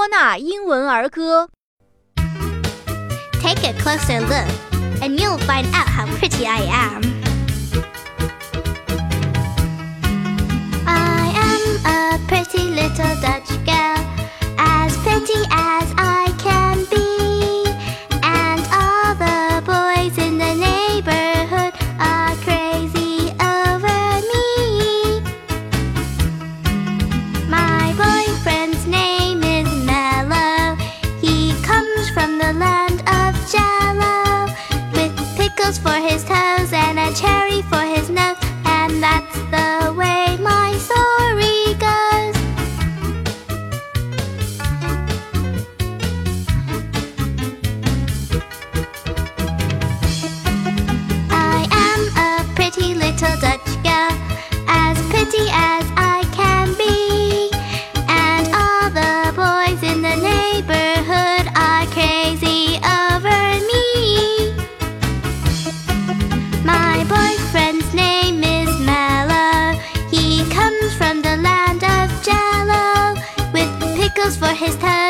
多纳英文儿歌。Take a closer look, and you'll find out how pretty I am. I am a pretty little duck. for his time. for his time.